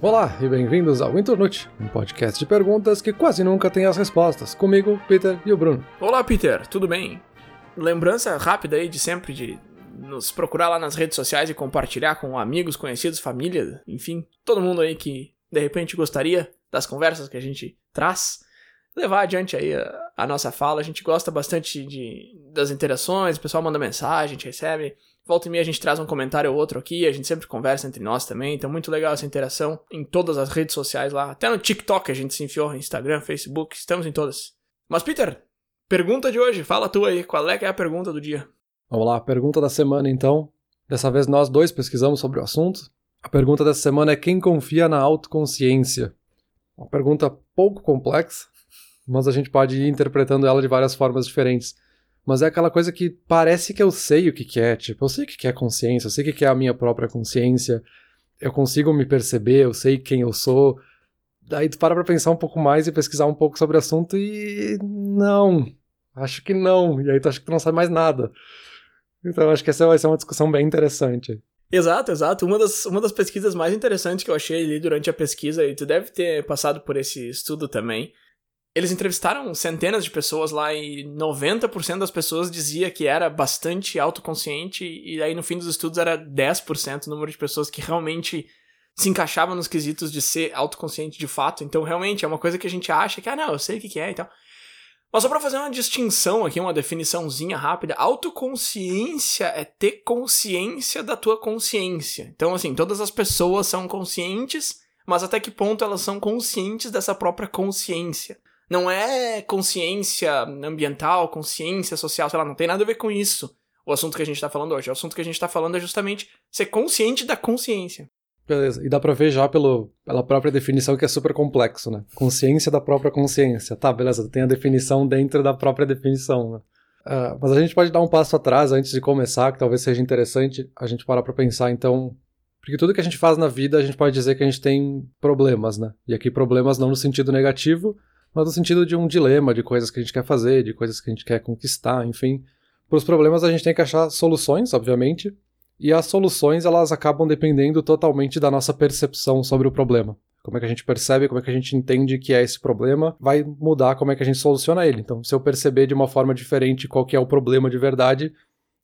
Olá e bem-vindos ao Internute, um podcast de perguntas que quase nunca tem as respostas. Comigo, Peter e o Bruno. Olá, Peter, tudo bem? Lembrança rápida aí de sempre de nos procurar lá nas redes sociais e compartilhar com amigos, conhecidos, família, enfim, todo mundo aí que de repente gostaria das conversas que a gente traz, levar adiante aí a, a nossa fala. A gente gosta bastante de, das interações, o pessoal manda mensagem, a gente recebe. Volta e meia a gente traz um comentário ou outro aqui, a gente sempre conversa entre nós também, então muito legal essa interação em todas as redes sociais lá. Até no TikTok a gente se enfiou, Instagram, Facebook, estamos em todas. Mas Peter, pergunta de hoje, fala tu aí, qual é que é a pergunta do dia? Vamos lá, pergunta da semana então. Dessa vez nós dois pesquisamos sobre o assunto. A pergunta dessa semana é quem confia na autoconsciência? Uma pergunta pouco complexa, mas a gente pode ir interpretando ela de várias formas diferentes. Mas é aquela coisa que parece que eu sei o que, que é. Tipo, eu sei o que, que é consciência, eu sei o que, que é a minha própria consciência, eu consigo me perceber, eu sei quem eu sou. Daí tu para pra pensar um pouco mais e pesquisar um pouco sobre o assunto e. Não. Acho que não. E aí tu acha que tu não sabe mais nada. Então acho que essa vai ser uma discussão bem interessante. Exato, exato. Uma das, uma das pesquisas mais interessantes que eu achei ali durante a pesquisa, e tu deve ter passado por esse estudo também, eles entrevistaram centenas de pessoas lá e 90% das pessoas dizia que era bastante autoconsciente e aí no fim dos estudos era 10% o número de pessoas que realmente se encaixavam nos quesitos de ser autoconsciente de fato. Então realmente é uma coisa que a gente acha que, ah não, eu sei o que é e tal. Mas só para fazer uma distinção aqui, uma definiçãozinha rápida, autoconsciência é ter consciência da tua consciência. Então, assim, todas as pessoas são conscientes, mas até que ponto elas são conscientes dessa própria consciência? Não é consciência ambiental, consciência social, sei lá, não tem nada a ver com isso. O assunto que a gente tá falando hoje. O assunto que a gente tá falando é justamente ser consciente da consciência. Beleza, e dá pra ver já pelo, pela própria definição que é super complexo, né? Consciência da própria consciência. Tá, beleza, tem a definição dentro da própria definição, né? Uh, mas a gente pode dar um passo atrás antes de começar, que talvez seja interessante a gente parar pra pensar, então. Porque tudo que a gente faz na vida, a gente pode dizer que a gente tem problemas, né? E aqui problemas não no sentido negativo, mas no sentido de um dilema, de coisas que a gente quer fazer, de coisas que a gente quer conquistar, enfim. Para os problemas a gente tem que achar soluções, obviamente, e as soluções, elas acabam dependendo totalmente da nossa percepção sobre o problema. Como é que a gente percebe, como é que a gente entende que é esse problema, vai mudar como é que a gente soluciona ele. Então, se eu perceber de uma forma diferente qual que é o problema de verdade,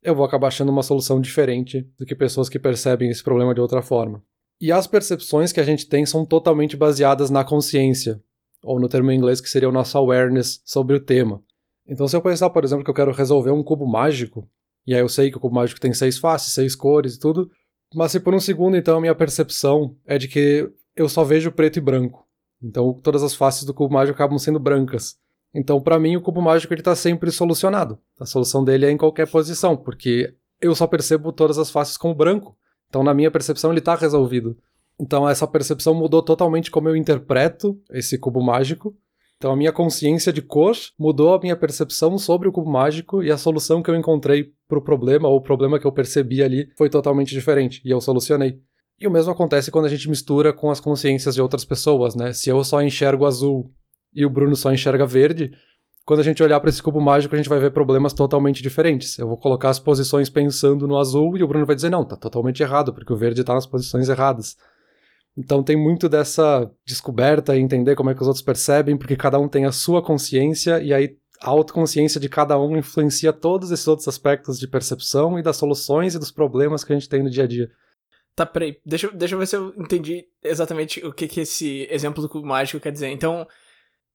eu vou acabar achando uma solução diferente do que pessoas que percebem esse problema de outra forma. E as percepções que a gente tem são totalmente baseadas na consciência, ou no termo em inglês que seria o nosso awareness sobre o tema. Então, se eu pensar, por exemplo, que eu quero resolver um cubo mágico, e aí eu sei que o cubo mágico tem seis faces, seis cores e tudo. Mas se por um segundo, então, a minha percepção é de que eu só vejo preto e branco. Então todas as faces do cubo mágico acabam sendo brancas. Então, para mim, o cubo mágico ele tá sempre solucionado. A solução dele é em qualquer posição, porque eu só percebo todas as faces como branco. Então, na minha percepção, ele está resolvido. Então, essa percepção mudou totalmente como eu interpreto esse cubo mágico então a minha consciência de cor mudou a minha percepção sobre o cubo mágico e a solução que eu encontrei para o problema ou o problema que eu percebi ali foi totalmente diferente e eu solucionei. E o mesmo acontece quando a gente mistura com as consciências de outras pessoas, né? Se eu só enxergo azul e o Bruno só enxerga verde, quando a gente olhar para esse cubo mágico, a gente vai ver problemas totalmente diferentes. Eu vou colocar as posições pensando no azul e o Bruno vai dizer: não, tá totalmente errado, porque o verde está nas posições erradas. Então tem muito dessa descoberta e entender como é que os outros percebem, porque cada um tem a sua consciência e aí a autoconsciência de cada um influencia todos esses outros aspectos de percepção e das soluções e dos problemas que a gente tem no dia a dia. Tá, peraí, deixa, deixa eu ver se eu entendi exatamente o que, que esse exemplo do cubo mágico quer dizer. Então,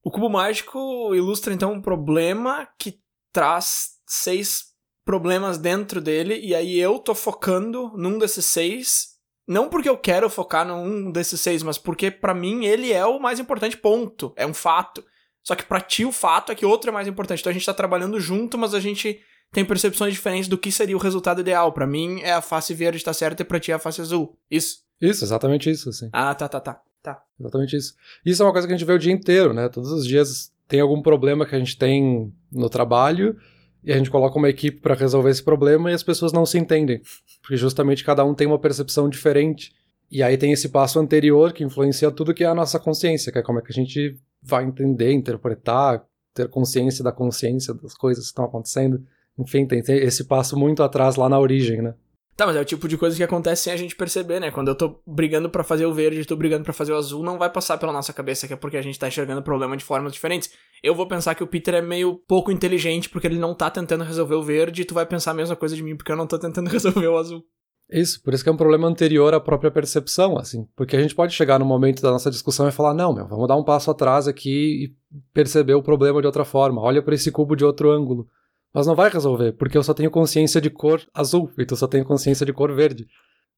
o cubo mágico ilustra então um problema que traz seis problemas dentro dele, e aí eu tô focando num desses seis não porque eu quero focar num desses seis, mas porque para mim ele é o mais importante, ponto. É um fato. Só que pra ti o fato é que outro é mais importante. Então a gente tá trabalhando junto, mas a gente tem percepções diferentes do que seria o resultado ideal. Para mim é a face verde tá certa e pra ti é a face azul. Isso. Isso, exatamente isso, assim. Ah, tá, tá, tá. Tá. Exatamente isso. Isso é uma coisa que a gente vê o dia inteiro, né? Todos os dias tem algum problema que a gente tem no trabalho e a gente coloca uma equipe para resolver esse problema e as pessoas não se entendem, porque justamente cada um tem uma percepção diferente. E aí tem esse passo anterior que influencia tudo que é a nossa consciência, que é como é que a gente vai entender, interpretar, ter consciência da consciência das coisas que estão acontecendo. Enfim, tem esse passo muito atrás lá na origem, né? Tá, mas é o tipo de coisa que acontece sem a gente perceber, né? Quando eu tô brigando para fazer o verde tô brigando para fazer o azul, não vai passar pela nossa cabeça que é porque a gente tá enxergando o problema de formas diferentes. Eu vou pensar que o Peter é meio pouco inteligente porque ele não tá tentando resolver o verde e tu vai pensar a mesma coisa de mim porque eu não tô tentando resolver o azul. Isso, por isso que é um problema anterior à própria percepção, assim. Porque a gente pode chegar no momento da nossa discussão e falar, não, meu, vamos dar um passo atrás aqui e perceber o problema de outra forma. Olha para esse cubo de outro ângulo. Mas não vai resolver, porque eu só tenho consciência de cor azul e tu só tem consciência de cor verde.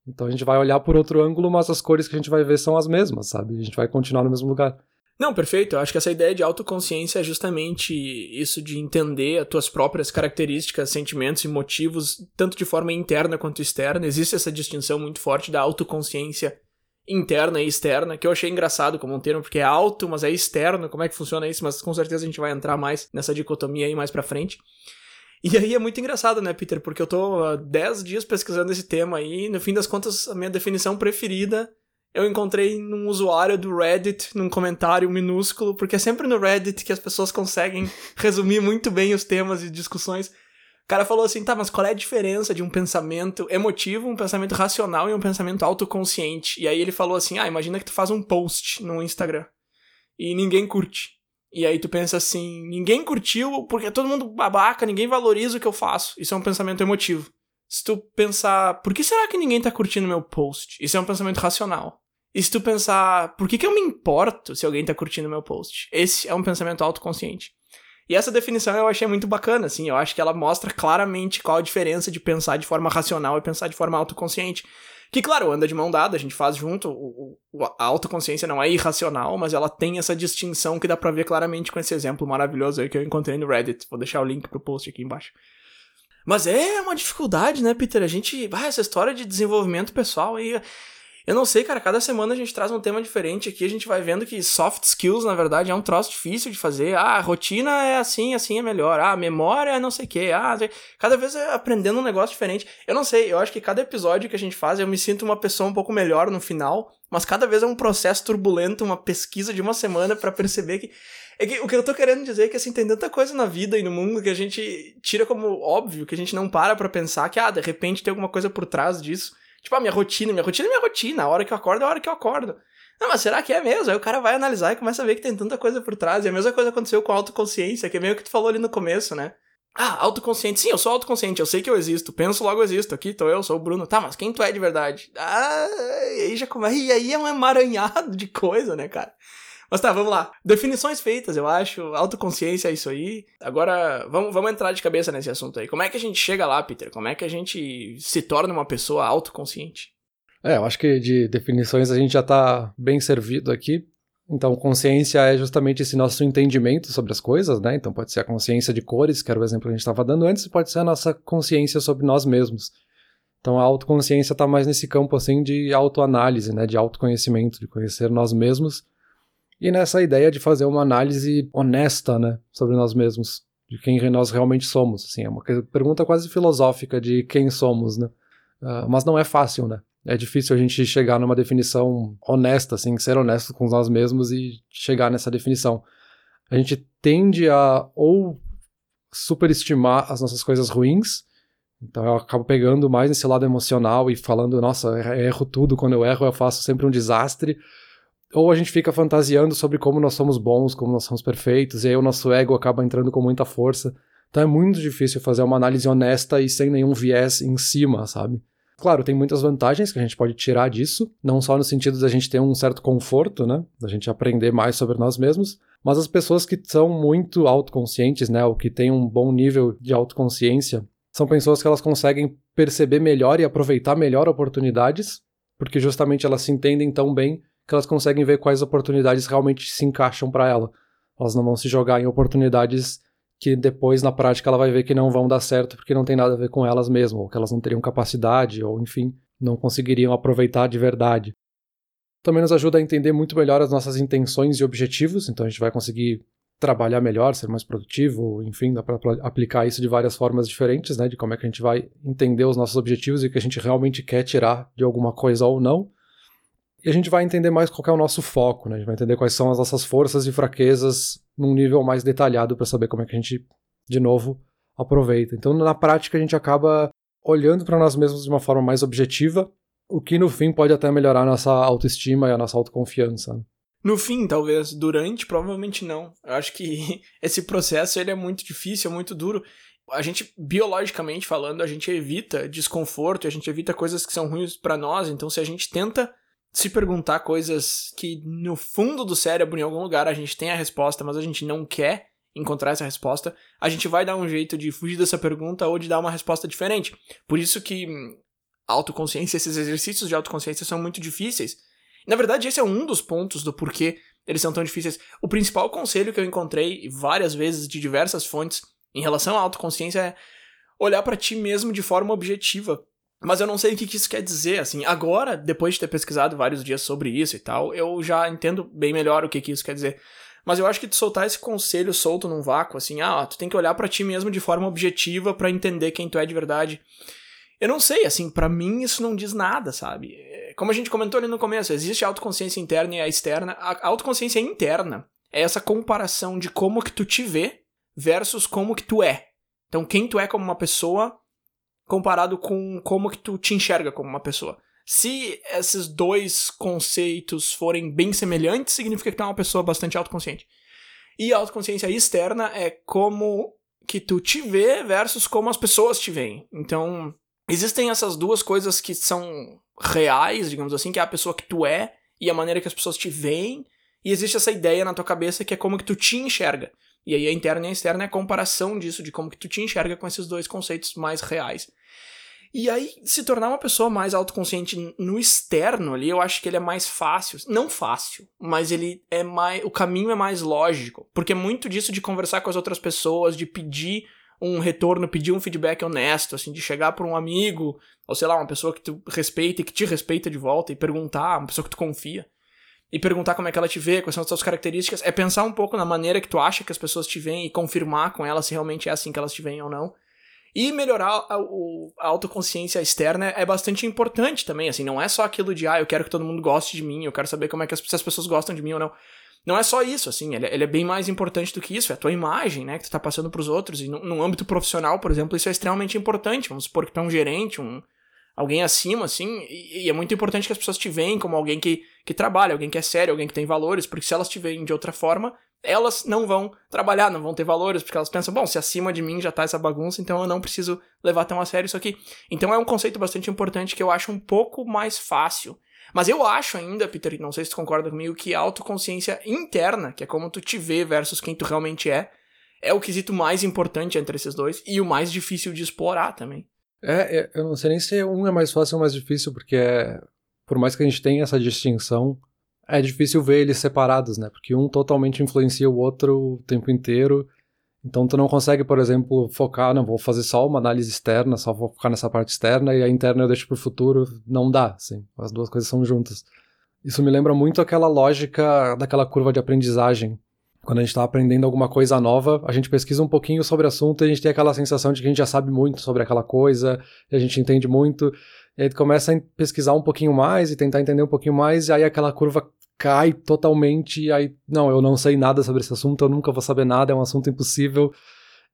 Então a gente vai olhar por outro ângulo, mas as cores que a gente vai ver são as mesmas, sabe? A gente vai continuar no mesmo lugar. Não, perfeito. Eu acho que essa ideia de autoconsciência é justamente isso de entender as tuas próprias características, sentimentos e motivos, tanto de forma interna quanto externa. Existe essa distinção muito forte da autoconsciência interna e externa, que eu achei engraçado como um termo, porque é alto, mas é externo. Como é que funciona isso? Mas com certeza a gente vai entrar mais nessa dicotomia aí mais pra frente. E aí é muito engraçado, né, Peter? Porque eu tô há 10 dias pesquisando esse tema aí, e no fim das contas, a minha definição preferida eu encontrei num usuário do Reddit, num comentário minúsculo, porque é sempre no Reddit que as pessoas conseguem resumir muito bem os temas e discussões. O cara falou assim, tá, mas qual é a diferença de um pensamento emotivo, um pensamento racional e um pensamento autoconsciente? E aí ele falou assim, ah, imagina que tu faz um post no Instagram e ninguém curte. E aí tu pensa assim, ninguém curtiu porque é todo mundo babaca, ninguém valoriza o que eu faço. Isso é um pensamento emotivo. Se tu pensar, por que será que ninguém tá curtindo meu post? Isso é um pensamento racional. E se tu pensar, por que, que eu me importo se alguém tá curtindo meu post? Esse é um pensamento autoconsciente. E essa definição eu achei muito bacana, assim, eu acho que ela mostra claramente qual a diferença de pensar de forma racional e pensar de forma autoconsciente. Que, claro, anda de mão dada, a gente faz junto. O, o, a autoconsciência não é irracional, mas ela tem essa distinção que dá pra ver claramente com esse exemplo maravilhoso aí que eu encontrei no Reddit. Vou deixar o link pro post aqui embaixo. Mas é uma dificuldade, né, Peter? A gente. Ah, essa história de desenvolvimento pessoal aí. Eu não sei, cara, cada semana a gente traz um tema diferente aqui, a gente vai vendo que soft skills, na verdade, é um troço difícil de fazer. Ah, a rotina é assim, assim é melhor. Ah, a memória é não sei o quê. Ah, cada vez é aprendendo um negócio diferente. Eu não sei, eu acho que cada episódio que a gente faz, eu me sinto uma pessoa um pouco melhor no final, mas cada vez é um processo turbulento, uma pesquisa de uma semana para perceber que é que o que eu tô querendo dizer é que assim, tem tanta coisa na vida e no mundo que a gente tira como óbvio, que a gente não para pra pensar que, ah, de repente tem alguma coisa por trás disso. Tipo, a minha rotina, minha rotina é minha rotina. A hora que eu acordo é a hora que eu acordo. Não, mas será que é mesmo? Aí o cara vai analisar e começa a ver que tem tanta coisa por trás. E a mesma coisa aconteceu com a autoconsciência, que é meio que tu falou ali no começo, né? Ah, autoconsciente. Sim, eu sou autoconsciente, eu sei que eu existo. Penso, logo existo. Aqui tô eu, sou o Bruno. Tá, mas quem tu é de verdade? Ah, e aí já começa. E aí é um emaranhado de coisa, né, cara? Mas tá, vamos lá. Definições feitas, eu acho. Autoconsciência é isso aí. Agora, vamos, vamos entrar de cabeça nesse assunto aí. Como é que a gente chega lá, Peter? Como é que a gente se torna uma pessoa autoconsciente? É, eu acho que de definições a gente já tá bem servido aqui. Então, consciência é justamente esse nosso entendimento sobre as coisas, né? Então, pode ser a consciência de cores, que era o exemplo que a gente estava dando antes, pode ser a nossa consciência sobre nós mesmos. Então, a autoconsciência está mais nesse campo, assim, de autoanálise, né? De autoconhecimento, de conhecer nós mesmos e nessa ideia de fazer uma análise honesta, né, sobre nós mesmos, de quem nós realmente somos. Assim, é uma pergunta quase filosófica de quem somos, né? Uh, mas não é fácil, né? É difícil a gente chegar numa definição honesta, assim, ser honesto com nós mesmos e chegar nessa definição. A gente tende a ou superestimar as nossas coisas ruins, então eu acabo pegando mais nesse lado emocional e falando, nossa, erro tudo, quando eu erro eu faço sempre um desastre, ou a gente fica fantasiando sobre como nós somos bons, como nós somos perfeitos, e aí o nosso ego acaba entrando com muita força. Então é muito difícil fazer uma análise honesta e sem nenhum viés em cima, sabe? Claro, tem muitas vantagens que a gente pode tirar disso, não só no sentido da gente ter um certo conforto, né? Da gente aprender mais sobre nós mesmos, mas as pessoas que são muito autoconscientes, né? Ou que têm um bom nível de autoconsciência, são pessoas que elas conseguem perceber melhor e aproveitar melhor oportunidades, porque justamente elas se entendem tão bem que elas conseguem ver quais oportunidades realmente se encaixam para ela. Elas não vão se jogar em oportunidades que depois na prática ela vai ver que não vão dar certo porque não tem nada a ver com elas mesmas, ou que elas não teriam capacidade, ou enfim, não conseguiriam aproveitar de verdade. Também nos ajuda a entender muito melhor as nossas intenções e objetivos, então a gente vai conseguir trabalhar melhor, ser mais produtivo, enfim, dá para aplicar isso de várias formas diferentes, né, de como é que a gente vai entender os nossos objetivos e o que a gente realmente quer tirar de alguma coisa ou não. E a gente vai entender mais qual é o nosso foco, né? A gente vai entender quais são as nossas forças e fraquezas num nível mais detalhado para saber como é que a gente, de novo, aproveita. Então, na prática, a gente acaba olhando para nós mesmos de uma forma mais objetiva, o que no fim pode até melhorar a nossa autoestima e a nossa autoconfiança. No fim, talvez. Durante, provavelmente não. Eu acho que esse processo ele é muito difícil, é muito duro. A gente, biologicamente falando, a gente evita desconforto, a gente evita coisas que são ruins para nós. Então, se a gente tenta se perguntar coisas que no fundo do cérebro, em algum lugar, a gente tem a resposta, mas a gente não quer encontrar essa resposta, a gente vai dar um jeito de fugir dessa pergunta ou de dar uma resposta diferente. Por isso que hum, autoconsciência, esses exercícios de autoconsciência são muito difíceis. Na verdade, esse é um dos pontos do porquê eles são tão difíceis. O principal conselho que eu encontrei várias vezes de diversas fontes em relação à autoconsciência é olhar para ti mesmo de forma objetiva. Mas eu não sei o que, isso quer dizer, assim. Agora, depois de ter pesquisado vários dias sobre isso e tal, eu já entendo bem melhor o que, que isso quer dizer. Mas eu acho que tu soltar esse conselho solto num vácuo, assim, ah, tu tem que olhar para ti mesmo de forma objetiva para entender quem tu é de verdade. Eu não sei, assim, para mim isso não diz nada, sabe? É, como a gente comentou ali no começo, existe a autoconsciência interna e a externa. A autoconsciência interna é essa comparação de como que tu te vê versus como que tu é. Então, quem tu é como uma pessoa comparado com como que tu te enxerga como uma pessoa. Se esses dois conceitos forem bem semelhantes, significa que tu é uma pessoa bastante autoconsciente. E a autoconsciência externa é como que tu te vê versus como as pessoas te veem. Então, existem essas duas coisas que são reais, digamos assim, que é a pessoa que tu é e a maneira que as pessoas te veem, e existe essa ideia na tua cabeça que é como que tu te enxerga. E aí a interna e a externa é a comparação disso, de como que tu te enxerga com esses dois conceitos mais reais. E aí, se tornar uma pessoa mais autoconsciente no externo ali, eu acho que ele é mais fácil. Não fácil, mas ele é mais. O caminho é mais lógico. Porque é muito disso de conversar com as outras pessoas, de pedir um retorno, pedir um feedback honesto, assim, de chegar para um amigo, ou sei lá, uma pessoa que tu respeita e que te respeita de volta, e perguntar, uma pessoa que tu confia, e perguntar como é que ela te vê, quais são as suas características, é pensar um pouco na maneira que tu acha que as pessoas te veem e confirmar com elas se realmente é assim que elas te veem ou não. E melhorar a, a, autoconsciência externa é bastante importante também, assim, não é só aquilo de, ah, eu quero que todo mundo goste de mim, eu quero saber como é que as, se as pessoas gostam de mim ou não. Não é só isso, assim, ele, é, ele é bem mais importante do que isso, é a tua imagem, né, que tu tá passando pros outros, e no, no âmbito profissional, por exemplo, isso é extremamente importante, vamos supor que tu é um gerente, um, alguém acima, assim, e, e, é muito importante que as pessoas te veem como alguém que, que trabalha, alguém que é sério, alguém que tem valores, porque se elas te veem de outra forma, elas não vão trabalhar, não vão ter valores, porque elas pensam, bom, se acima de mim já tá essa bagunça, então eu não preciso levar tão a sério isso aqui. Então é um conceito bastante importante que eu acho um pouco mais fácil. Mas eu acho ainda, Peter, não sei se tu concorda comigo, que a autoconsciência interna, que é como tu te vê versus quem tu realmente é, é o quesito mais importante entre esses dois e o mais difícil de explorar também. É, é eu não sei nem se um é mais fácil ou mais difícil, porque é, por mais que a gente tenha essa distinção, é difícil ver eles separados, né? Porque um totalmente influencia o outro o tempo inteiro. Então tu não consegue, por exemplo, focar, não, vou fazer só uma análise externa, só vou focar nessa parte externa e a interna eu deixo pro futuro. Não dá, assim. As duas coisas são juntas. Isso me lembra muito aquela lógica daquela curva de aprendizagem. Quando a gente está aprendendo alguma coisa nova, a gente pesquisa um pouquinho sobre o assunto e a gente tem aquela sensação de que a gente já sabe muito sobre aquela coisa, a gente entende muito. E aí tu começa a pesquisar um pouquinho mais e tentar entender um pouquinho mais, e aí aquela curva cai totalmente, e aí, não, eu não sei nada sobre esse assunto, eu nunca vou saber nada, é um assunto impossível.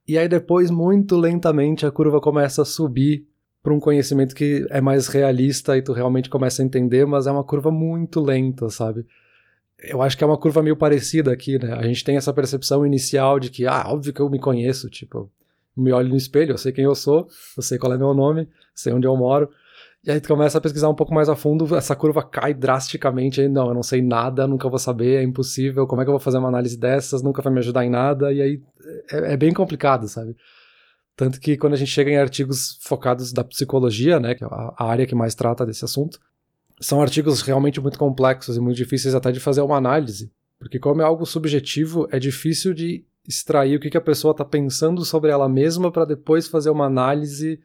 E aí depois, muito lentamente, a curva começa a subir para um conhecimento que é mais realista e tu realmente começa a entender, mas é uma curva muito lenta, sabe? Eu acho que é uma curva meio parecida aqui, né? A gente tem essa percepção inicial de que, ah, óbvio que eu me conheço, tipo, me olho no espelho, eu sei quem eu sou, eu sei qual é meu nome, sei onde eu moro, e aí tu começa a pesquisar um pouco mais a fundo, essa curva cai drasticamente. Aí, não, eu não sei nada, nunca vou saber, é impossível. Como é que eu vou fazer uma análise dessas? Nunca vai me ajudar em nada. E aí é, é bem complicado, sabe? Tanto que quando a gente chega em artigos focados da psicologia, né, que é a área que mais trata desse assunto, são artigos realmente muito complexos e muito difíceis até de fazer uma análise. Porque como é algo subjetivo, é difícil de extrair o que, a pessoa está pensando sobre ela mesma para depois fazer uma análise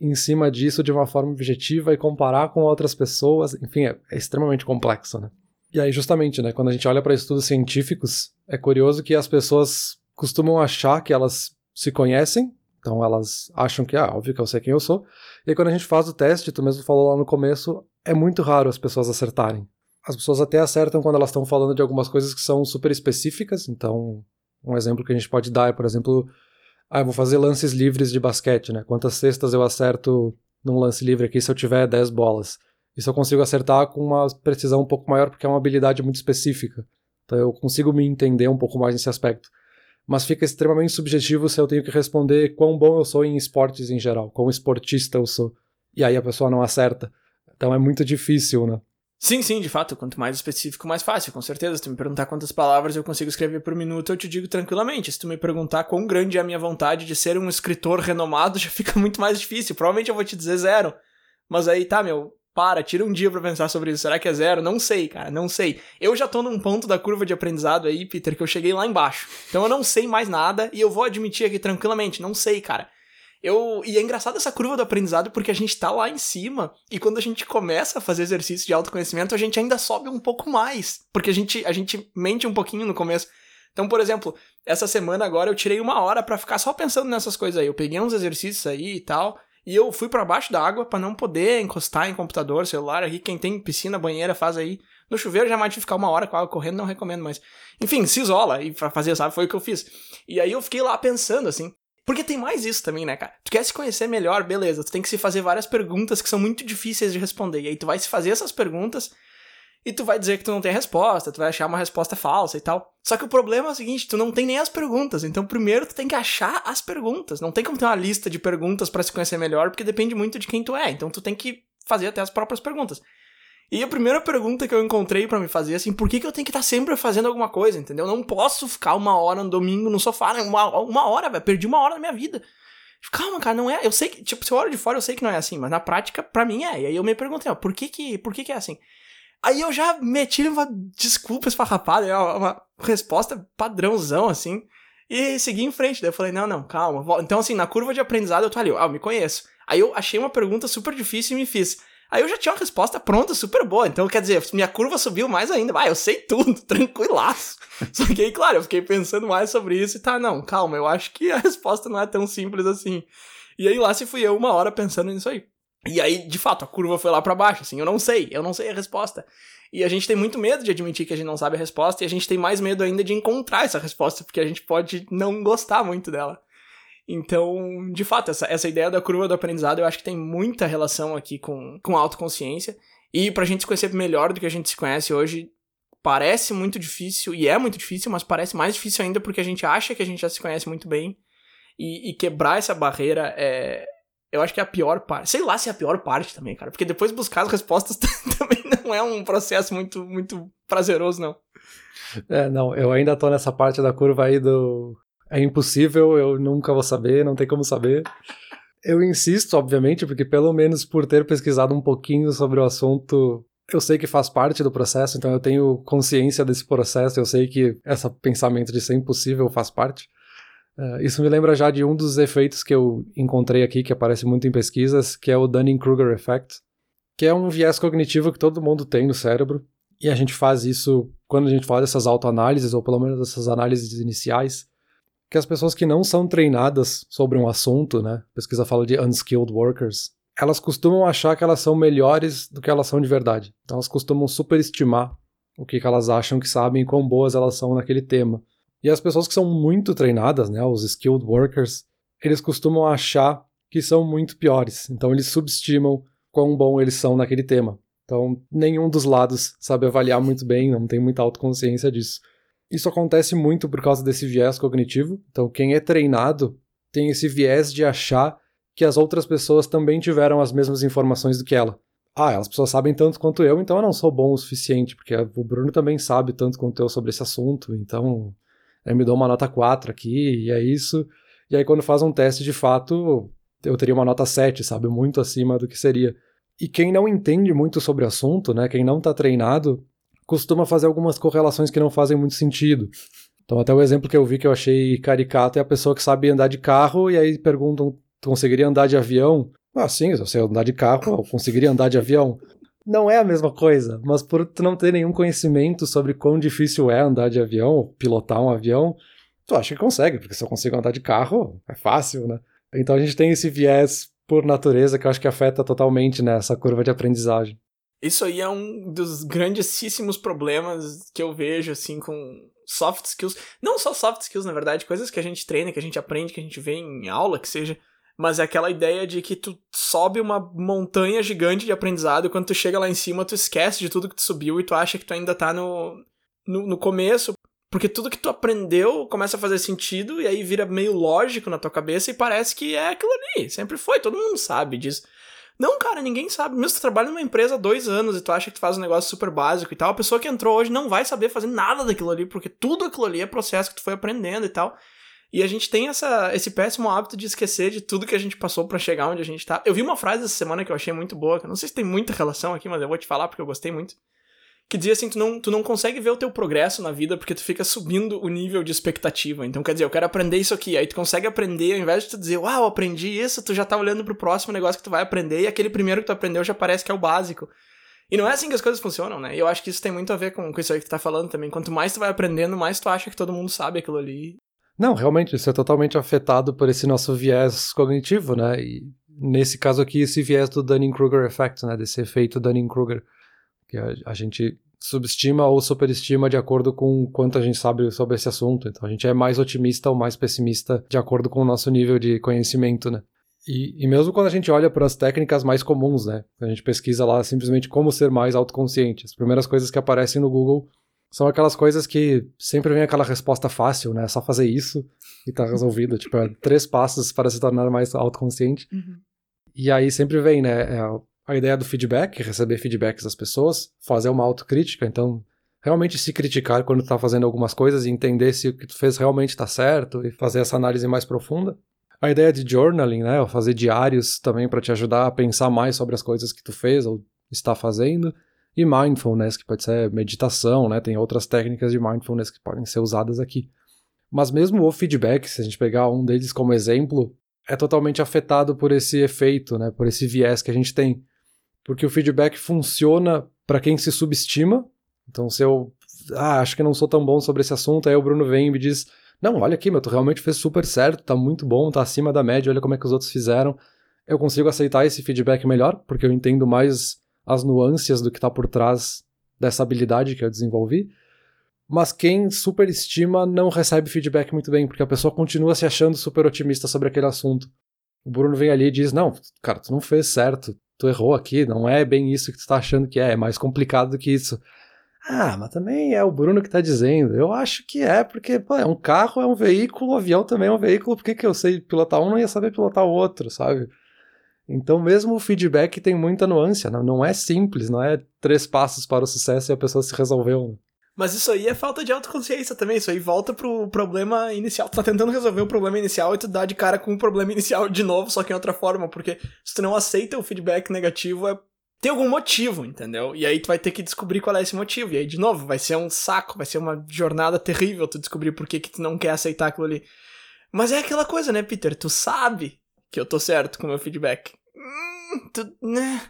em cima disso de uma forma objetiva e comparar com outras pessoas, enfim, é, é extremamente complexo, né? E aí, justamente, né, quando a gente olha para estudos científicos, é curioso que as pessoas costumam achar que elas se conhecem, então elas acham que, ah, óbvio que eu sei quem eu sou, e aí quando a gente faz o teste, tu mesmo falou lá no começo, é muito raro as pessoas acertarem. As pessoas até acertam quando elas estão falando de algumas coisas que são super específicas, então um exemplo que a gente pode dar é, por exemplo, ah, eu vou fazer lances livres de basquete, né? Quantas cestas eu acerto num lance livre aqui se eu tiver 10 bolas? Isso eu consigo acertar com uma precisão um pouco maior porque é uma habilidade muito específica. Então eu consigo me entender um pouco mais nesse aspecto. Mas fica extremamente subjetivo se eu tenho que responder quão bom eu sou em esportes em geral, quão esportista eu sou. E aí a pessoa não acerta. Então é muito difícil, né? Sim, sim, de fato, quanto mais específico, mais fácil, com certeza. Se tu me perguntar quantas palavras eu consigo escrever por minuto, eu te digo tranquilamente. Se tu me perguntar quão grande é a minha vontade de ser um escritor renomado, já fica muito mais difícil. Provavelmente eu vou te dizer zero. Mas aí tá, meu, para, tira um dia para pensar sobre isso. Será que é zero? Não sei, cara, não sei. Eu já tô num ponto da curva de aprendizado aí, Peter, que eu cheguei lá embaixo. Então eu não sei mais nada e eu vou admitir aqui tranquilamente, não sei, cara. Eu, e é engraçado essa curva do aprendizado porque a gente tá lá em cima e quando a gente começa a fazer exercício de autoconhecimento, a gente ainda sobe um pouco mais, porque a gente, a gente mente um pouquinho no começo. Então, por exemplo, essa semana agora eu tirei uma hora para ficar só pensando nessas coisas aí. Eu peguei uns exercícios aí e tal, e eu fui para baixo da água para não poder encostar em computador, celular aqui. Quem tem piscina, banheira, faz aí. No chuveiro já mais de ficar uma hora com a água correndo, não recomendo, mas. Enfim, se isola e pra fazer, sabe? Foi o que eu fiz. E aí eu fiquei lá pensando assim. Porque tem mais isso também, né, cara? Tu quer se conhecer melhor, beleza. Tu tem que se fazer várias perguntas que são muito difíceis de responder. E aí tu vai se fazer essas perguntas e tu vai dizer que tu não tem resposta, tu vai achar uma resposta falsa e tal. Só que o problema é o seguinte, tu não tem nem as perguntas. Então primeiro tu tem que achar as perguntas. Não tem como ter uma lista de perguntas para se conhecer melhor, porque depende muito de quem tu é. Então tu tem que fazer até as próprias perguntas. E a primeira pergunta que eu encontrei para me fazer, assim, por que, que eu tenho que estar tá sempre fazendo alguma coisa, entendeu? Eu não posso ficar uma hora no domingo no sofá, né? uma, uma hora, velho, perdi uma hora da minha vida. Calma, cara, não é. Eu sei que, tipo, se eu olho de fora, eu sei que não é assim, mas na prática, para mim é. E aí eu me perguntei, ó, por que que, por que que é assim? Aí eu já meti uma desculpa esfarrapada, é uma, uma resposta padrãozão, assim, e segui em frente. Daí eu falei, não, não, calma. Então, assim, na curva de aprendizado eu tô ali, ó, ah, eu me conheço. Aí eu achei uma pergunta super difícil e me fiz. Aí eu já tinha uma resposta pronta, super boa. Então, quer dizer, minha curva subiu mais ainda. Ah, eu sei tudo, tranquilaço. Só que aí, claro, eu fiquei pensando mais sobre isso e tá, não, calma, eu acho que a resposta não é tão simples assim. E aí lá se fui eu uma hora pensando nisso aí. E aí, de fato, a curva foi lá para baixo, assim, eu não sei, eu não sei a resposta. E a gente tem muito medo de admitir que a gente não sabe a resposta, e a gente tem mais medo ainda de encontrar essa resposta, porque a gente pode não gostar muito dela. Então, de fato, essa, essa ideia da curva do aprendizado eu acho que tem muita relação aqui com, com autoconsciência. E pra gente se conhecer melhor do que a gente se conhece hoje, parece muito difícil, e é muito difícil, mas parece mais difícil ainda porque a gente acha que a gente já se conhece muito bem. E, e quebrar essa barreira é. Eu acho que é a pior parte. Sei lá se é a pior parte também, cara. Porque depois buscar as respostas também não é um processo muito, muito prazeroso, não. É, não, eu ainda tô nessa parte da curva aí do é impossível, eu nunca vou saber, não tem como saber. Eu insisto, obviamente, porque pelo menos por ter pesquisado um pouquinho sobre o assunto, eu sei que faz parte do processo, então eu tenho consciência desse processo, eu sei que esse pensamento de ser impossível faz parte. Uh, isso me lembra já de um dos efeitos que eu encontrei aqui, que aparece muito em pesquisas, que é o Dunning-Kruger Effect, que é um viés cognitivo que todo mundo tem no cérebro, e a gente faz isso quando a gente faz essas autoanálises, ou pelo menos essas análises iniciais, que as pessoas que não são treinadas sobre um assunto, né? A pesquisa fala de unskilled workers, elas costumam achar que elas são melhores do que elas são de verdade. Então elas costumam superestimar o que, que elas acham que sabem e quão boas elas são naquele tema. E as pessoas que são muito treinadas, né, os skilled workers, eles costumam achar que são muito piores. Então eles subestimam quão bom eles são naquele tema. Então nenhum dos lados sabe avaliar muito bem, não tem muita autoconsciência disso. Isso acontece muito por causa desse viés cognitivo. Então, quem é treinado tem esse viés de achar que as outras pessoas também tiveram as mesmas informações do que ela. Ah, as pessoas sabem tanto quanto eu, então eu não sou bom o suficiente, porque o Bruno também sabe tanto quanto eu sobre esse assunto, então ele me deu uma nota 4 aqui, e é isso. E aí, quando faz um teste de fato, eu teria uma nota 7, sabe? Muito acima do que seria. E quem não entende muito sobre o assunto, né? Quem não está treinado, costuma fazer algumas correlações que não fazem muito sentido. Então, até o exemplo que eu vi que eu achei caricato é a pessoa que sabe andar de carro e aí perguntam: conseguiria andar de avião? Ah, sim, se eu andar de carro, eu conseguiria andar de avião. Não é a mesma coisa, mas por tu não ter nenhum conhecimento sobre quão difícil é andar de avião, pilotar um avião, tu acha que consegue, porque se eu consigo andar de carro, é fácil, né? Então a gente tem esse viés por natureza que eu acho que afeta totalmente né, curva de aprendizagem. Isso aí é um dos grandíssimos problemas que eu vejo, assim, com soft skills. Não só soft skills, na verdade, coisas que a gente treina, que a gente aprende, que a gente vê em aula, que seja. Mas é aquela ideia de que tu sobe uma montanha gigante de aprendizado e quando tu chega lá em cima, tu esquece de tudo que tu subiu e tu acha que tu ainda tá no, no, no começo. Porque tudo que tu aprendeu começa a fazer sentido e aí vira meio lógico na tua cabeça e parece que é aquilo ali. Sempre foi, todo mundo sabe disso. Não, cara, ninguém sabe. Mesmo tu trabalha numa empresa há dois anos e tu acha que tu faz um negócio super básico e tal, a pessoa que entrou hoje não vai saber fazer nada daquilo ali, porque tudo aquilo ali é processo que tu foi aprendendo e tal. E a gente tem essa, esse péssimo hábito de esquecer de tudo que a gente passou para chegar onde a gente tá. Eu vi uma frase essa semana que eu achei muito boa, que eu não sei se tem muita relação aqui, mas eu vou te falar porque eu gostei muito que dizia assim, tu não, tu não consegue ver o teu progresso na vida porque tu fica subindo o nível de expectativa. Então, quer dizer, eu quero aprender isso aqui. Aí tu consegue aprender, ao invés de tu dizer, uau, aprendi isso, tu já tá olhando pro próximo negócio que tu vai aprender e aquele primeiro que tu aprendeu já parece que é o básico. E não é assim que as coisas funcionam, né? E eu acho que isso tem muito a ver com, com isso aí que tu tá falando também. Quanto mais tu vai aprendendo, mais tu acha que todo mundo sabe aquilo ali. Não, realmente, isso é totalmente afetado por esse nosso viés cognitivo, né? E nesse caso aqui, esse viés do Dunning-Kruger Effect, né? Desse efeito Dunning-Kruger que a, a gente subestima ou superestima de acordo com quanto a gente sabe sobre esse assunto. Então a gente é mais otimista ou mais pessimista de acordo com o nosso nível de conhecimento, né? E, e mesmo quando a gente olha para as técnicas mais comuns, né? A gente pesquisa lá simplesmente como ser mais autoconsciente. As primeiras coisas que aparecem no Google são aquelas coisas que sempre vem aquela resposta fácil, né? É só fazer isso e tá resolvido. tipo, é três passos para se tornar mais autoconsciente. Uhum. E aí sempre vem, né? É a ideia do feedback, receber feedbacks das pessoas, fazer uma autocrítica, então realmente se criticar quando está fazendo algumas coisas e entender se o que tu fez realmente está certo e fazer essa análise mais profunda. A ideia de journaling, né, fazer diários também para te ajudar a pensar mais sobre as coisas que tu fez ou está fazendo. E mindfulness, que pode ser meditação, né, tem outras técnicas de mindfulness que podem ser usadas aqui. Mas mesmo o feedback, se a gente pegar um deles como exemplo, é totalmente afetado por esse efeito, né, por esse viés que a gente tem porque o feedback funciona para quem se subestima. Então, se eu ah, acho que não sou tão bom sobre esse assunto, aí o Bruno vem e me diz: Não, olha aqui, meu, tu realmente fez super certo, tá muito bom, tá acima da média, olha como é que os outros fizeram. Eu consigo aceitar esse feedback melhor, porque eu entendo mais as nuances do que tá por trás dessa habilidade que eu desenvolvi. Mas quem superestima não recebe feedback muito bem, porque a pessoa continua se achando super otimista sobre aquele assunto. O Bruno vem ali e diz: Não, cara, tu não fez certo tu errou aqui, não é bem isso que tu tá achando que é, é mais complicado do que isso. Ah, mas também é o Bruno que tá dizendo. Eu acho que é, porque pô, é um carro, é um veículo, o avião também é um veículo, por que, que eu sei pilotar um não ia saber pilotar o outro, sabe? Então, mesmo o feedback tem muita nuance, não, não é simples, não é três passos para o sucesso e a pessoa se resolveu. Mas isso aí é falta de autoconsciência também. Isso aí volta pro problema inicial. Tu tá tentando resolver o problema inicial e tu dá de cara com o problema inicial de novo, só que em outra forma. Porque se tu não aceita o feedback negativo, é... tem algum motivo, entendeu? E aí tu vai ter que descobrir qual é esse motivo. E aí, de novo, vai ser um saco, vai ser uma jornada terrível tu descobrir por que, que tu não quer aceitar aquilo ali. Mas é aquela coisa, né, Peter? Tu sabe que eu tô certo com o meu feedback. Hum, tu, né?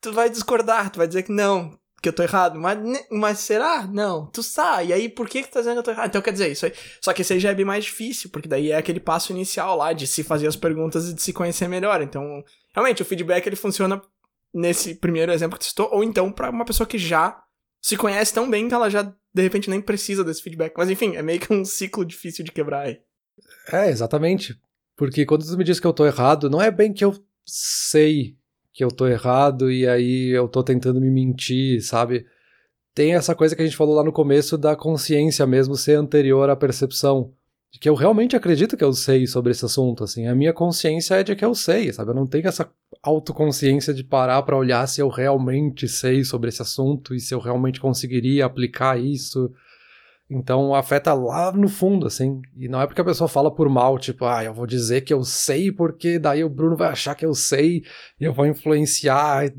Tu vai discordar, tu vai dizer que não, que eu tô errado, mas, mas será? Não, tu sabe, e aí por que que tá dizendo que eu tô errado? Então quer dizer, isso aí, só que esse aí já é bem mais difícil, porque daí é aquele passo inicial lá, de se fazer as perguntas e de se conhecer melhor, então, realmente, o feedback ele funciona nesse primeiro exemplo que tu citou, ou então para uma pessoa que já se conhece tão bem que ela já, de repente, nem precisa desse feedback, mas enfim, é meio que um ciclo difícil de quebrar aí. É, exatamente, porque quando tu me diz que eu tô errado, não é bem que eu sei que eu tô errado e aí eu tô tentando me mentir, sabe? Tem essa coisa que a gente falou lá no começo da consciência mesmo ser anterior à percepção. De que eu realmente acredito que eu sei sobre esse assunto, assim. A minha consciência é de que eu sei, sabe? Eu não tenho essa autoconsciência de parar para olhar se eu realmente sei sobre esse assunto e se eu realmente conseguiria aplicar isso então afeta lá no fundo, assim. E não é porque a pessoa fala por mal, tipo, ah, eu vou dizer que eu sei porque daí o Bruno vai achar que eu sei e eu vou influenciar.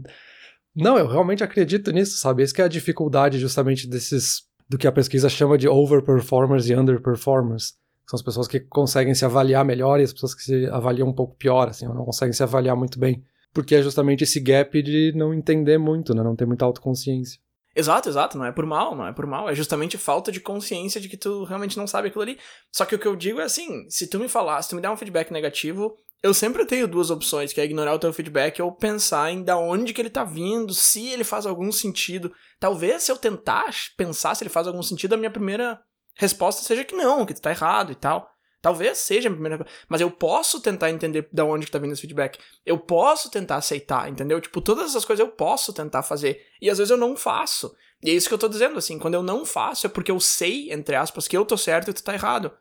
Não, eu realmente acredito nisso, sabe? Essa é a dificuldade justamente desses do que a pesquisa chama de overperformers e underperformers. São as pessoas que conseguem se avaliar melhor e as pessoas que se avaliam um pouco pior, assim, ou não conseguem se avaliar muito bem. Porque é justamente esse gap de não entender muito, né? Não ter muita autoconsciência. Exato, exato, não é por mal, não é por mal, é justamente falta de consciência de que tu realmente não sabe aquilo ali. Só que o que eu digo é assim, se tu me falar, se tu me der um feedback negativo, eu sempre tenho duas opções, que é ignorar o teu feedback ou pensar em da onde que ele tá vindo, se ele faz algum sentido. Talvez se eu tentar pensar se ele faz algum sentido, a minha primeira resposta seja que não, que tu tá errado e tal. Talvez seja a primeira Mas eu posso tentar entender da onde que tá vindo esse feedback. Eu posso tentar aceitar, entendeu? Tipo, todas essas coisas eu posso tentar fazer. E às vezes eu não faço. E é isso que eu tô dizendo, assim. Quando eu não faço é porque eu sei, entre aspas, que eu tô certo e tu tá errado.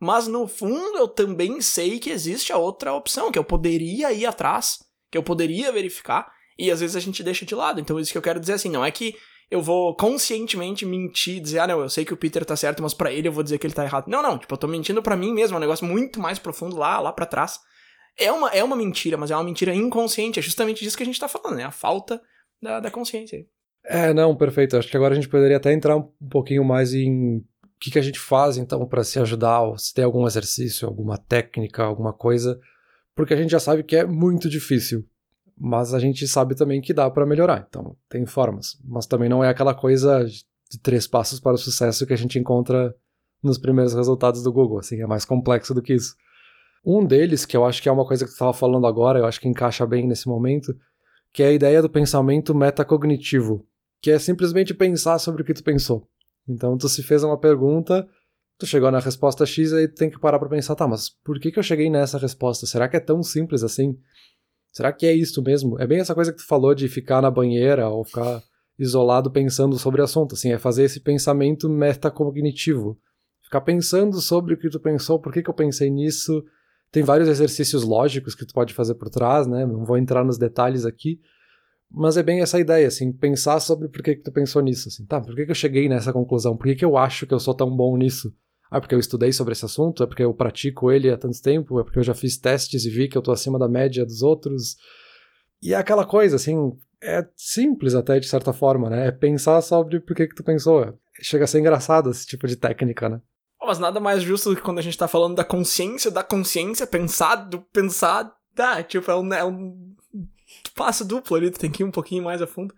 Mas no fundo eu também sei que existe a outra opção, que eu poderia ir atrás, que eu poderia verificar. E às vezes a gente deixa de lado. Então isso que eu quero dizer assim, não é que eu vou conscientemente mentir, dizer, ah, não, eu sei que o Peter tá certo, mas para ele eu vou dizer que ele tá errado. Não, não, tipo, eu tô mentindo para mim mesmo, é um negócio muito mais profundo lá, lá para trás. É uma, é uma mentira, mas é uma mentira inconsciente, é justamente disso que a gente tá falando, né? A falta da, da consciência. É, não, perfeito. Acho que agora a gente poderia até entrar um pouquinho mais em o que, que a gente faz, então, para se ajudar, ou se tem algum exercício, alguma técnica, alguma coisa, porque a gente já sabe que é muito difícil mas a gente sabe também que dá para melhorar. Então, tem formas. Mas também não é aquela coisa de três passos para o sucesso que a gente encontra nos primeiros resultados do Google. Assim, é mais complexo do que isso. Um deles, que eu acho que é uma coisa que tu estava falando agora, eu acho que encaixa bem nesse momento, que é a ideia do pensamento metacognitivo, que é simplesmente pensar sobre o que tu pensou. Então, tu se fez uma pergunta, tu chegou na resposta X, aí tu tem que parar para pensar, tá, mas por que, que eu cheguei nessa resposta? Será que é tão simples assim? Será que é isso mesmo? É bem essa coisa que tu falou de ficar na banheira ou ficar isolado pensando sobre o assunto, assim, é fazer esse pensamento metacognitivo. Ficar pensando sobre o que tu pensou, por que, que eu pensei nisso. Tem vários exercícios lógicos que tu pode fazer por trás, né? Não vou entrar nos detalhes aqui, mas é bem essa ideia, assim, pensar sobre por que, que tu pensou nisso, assim, tá, por que, que eu cheguei nessa conclusão? Por que, que eu acho que eu sou tão bom nisso? Ah, porque eu estudei sobre esse assunto? É porque eu pratico ele há tanto tempo? É porque eu já fiz testes e vi que eu tô acima da média dos outros? E é aquela coisa, assim, é simples até de certa forma, né? É pensar sobre por que, que tu pensou. Chega a ser engraçado esse tipo de técnica, né? Mas nada mais justo do que quando a gente tá falando da consciência, da consciência, pensar, do pensar, tá, tipo, é um, é um passo duplo ali, tu tem que ir um pouquinho mais a fundo.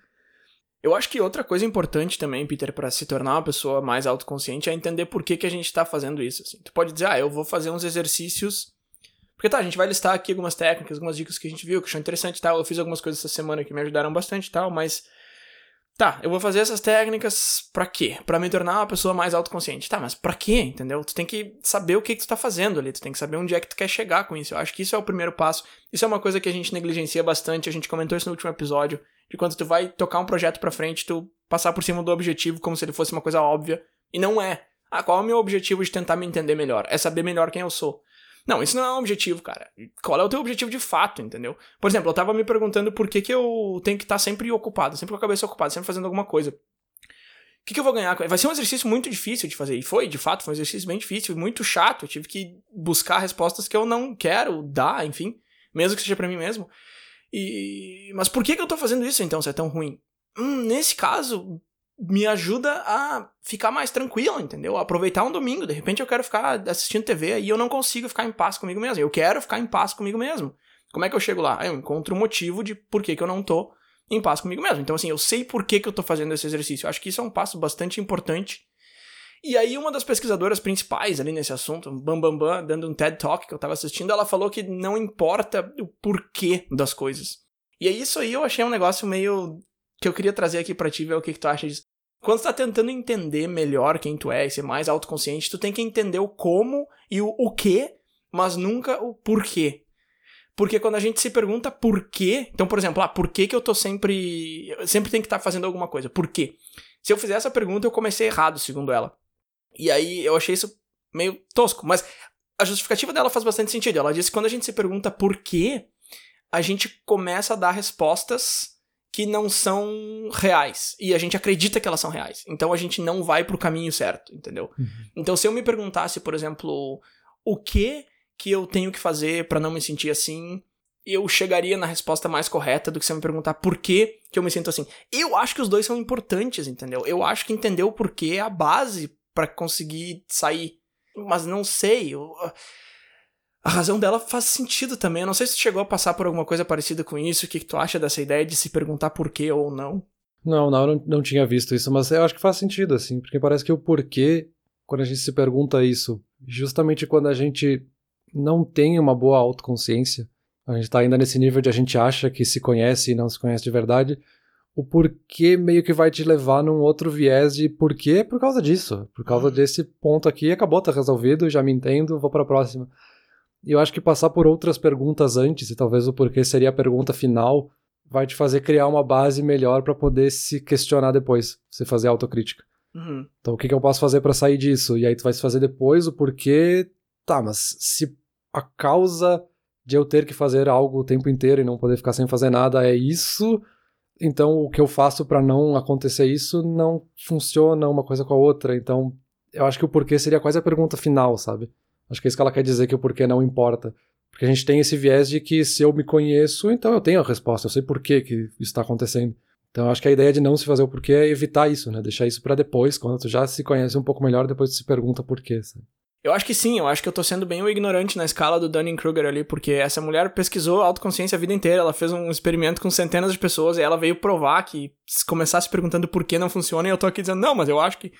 Eu acho que outra coisa importante também, Peter, para se tornar uma pessoa mais autoconsciente é entender por que, que a gente tá fazendo isso. Assim. Tu pode dizer, ah, eu vou fazer uns exercícios. Porque tá, a gente vai listar aqui algumas técnicas, algumas dicas que a gente viu, que achou interessante e tal. Eu fiz algumas coisas essa semana que me ajudaram bastante e tal, mas. Tá, eu vou fazer essas técnicas para quê? Para me tornar uma pessoa mais autoconsciente. Tá, mas para quê? Entendeu? Tu tem que saber o que, que tu tá fazendo ali, tu tem que saber onde é que tu quer chegar com isso. Eu acho que isso é o primeiro passo. Isso é uma coisa que a gente negligencia bastante, a gente comentou isso no último episódio de quando tu vai tocar um projeto pra frente, tu passar por cima do objetivo como se ele fosse uma coisa óbvia. E não é. Ah, qual é o meu objetivo de tentar me entender melhor? É saber melhor quem eu sou. Não, isso não é um objetivo, cara. Qual é o teu objetivo de fato, entendeu? Por exemplo, eu tava me perguntando por que, que eu tenho que estar sempre ocupado, sempre com a cabeça ocupada, sempre fazendo alguma coisa. O que, que eu vou ganhar? Vai ser um exercício muito difícil de fazer. E foi, de fato, foi um exercício bem difícil, muito chato. Eu tive que buscar respostas que eu não quero dar, enfim, mesmo que seja para mim mesmo. E mas por que, que eu tô fazendo isso então, se é tão ruim? Hum, nesse caso, me ajuda a ficar mais tranquilo, entendeu? Aproveitar um domingo. De repente eu quero ficar assistindo TV e eu não consigo ficar em paz comigo mesmo. Eu quero ficar em paz comigo mesmo. Como é que eu chego lá? Eu encontro um motivo de por que, que eu não tô em paz comigo mesmo. Então, assim, eu sei por que, que eu tô fazendo esse exercício. Eu acho que isso é um passo bastante importante. E aí, uma das pesquisadoras principais ali nesse assunto, Bam Bam Bam, dando um TED Talk que eu tava assistindo, ela falou que não importa o porquê das coisas. E é isso aí eu achei um negócio meio. que eu queria trazer aqui pra ti, ver o que, que tu acha disso. Quando tu tá tentando entender melhor quem tu é e ser mais autoconsciente, tu tem que entender o como e o, o que, mas nunca o porquê. Porque quando a gente se pergunta por quê, então, por exemplo, ah, por que, que eu tô sempre. Eu sempre tem que estar tá fazendo alguma coisa? Por quê? Se eu fizer essa pergunta, eu comecei errado, segundo ela. E aí eu achei isso meio tosco, mas a justificativa dela faz bastante sentido. Ela disse que quando a gente se pergunta por quê, a gente começa a dar respostas que não são reais. E a gente acredita que elas são reais. Então a gente não vai pro caminho certo, entendeu? Uhum. Então se eu me perguntasse, por exemplo, o que que eu tenho que fazer para não me sentir assim, eu chegaria na resposta mais correta do que se eu me perguntar por que, que eu me sinto assim. Eu acho que os dois são importantes, entendeu? Eu acho que entender o porquê é a base para conseguir sair. Mas não sei. Eu, a razão dela faz sentido também. Eu não sei se tu chegou a passar por alguma coisa parecida com isso. O que, que tu acha dessa ideia de se perguntar por quê ou não? Não, não, não, não tinha visto isso, mas eu acho que faz sentido, assim, porque parece que o porquê, quando a gente se pergunta isso, justamente quando a gente não tem uma boa autoconsciência, a gente tá ainda nesse nível de a gente acha que se conhece e não se conhece de verdade, o porquê meio que vai te levar num outro viés de porquê por causa disso. Por causa uhum. desse ponto aqui, acabou, tá resolvido, já me entendo, vou para a próxima. E eu acho que passar por outras perguntas antes, e talvez o porquê seria a pergunta final, vai te fazer criar uma base melhor para poder se questionar depois, você fazer autocrítica. Uhum. Então, o que, que eu posso fazer para sair disso? E aí tu vai se fazer depois o porquê. Tá, mas se a causa de eu ter que fazer algo o tempo inteiro e não poder ficar sem fazer nada é isso, então o que eu faço para não acontecer isso não funciona uma coisa com a outra. Então, eu acho que o porquê seria quase a pergunta final, sabe? Acho que é isso que ela quer dizer que o porquê não importa. Porque a gente tem esse viés de que se eu me conheço, então eu tenho a resposta, eu sei por que isso está acontecendo. Então acho que a ideia de não se fazer o porquê é evitar isso, né? Deixar isso para depois, quando tu já se conhece um pouco melhor, depois tu se pergunta por quê, sabe? Eu acho que sim, eu acho que eu tô sendo bem o ignorante na escala do Dunning-Kruger ali, porque essa mulher pesquisou autoconsciência a vida inteira, ela fez um experimento com centenas de pessoas e ela veio provar que se começasse perguntando por que não funciona, e eu tô aqui dizendo, não, mas eu acho que